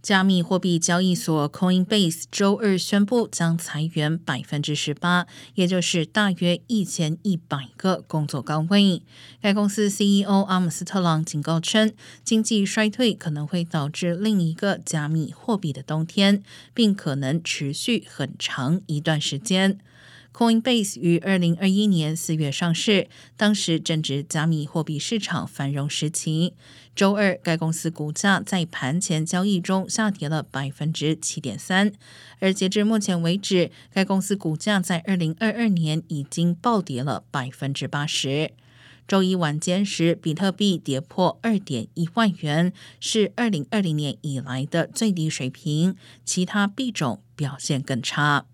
加密货币交易所 Coinbase 周二宣布将裁员百分之十八，也就是大约一千一百个工作岗位。该公司 CEO 阿姆斯特朗警告称，经济衰退可能会导致另一个加密货币的冬天，并可能持续很长一段时间。Coinbase 于二零二一年四月上市，当时正值加密货币市场繁荣时期。周二，该公司股价在盘前交易中下跌了百分之七点三，而截至目前为止，该公司股价在二零二二年已经暴跌了百分之八十。周一晚间时，比特币跌破二点一万元，是二零二零年以来的最低水平，其他币种表现更差。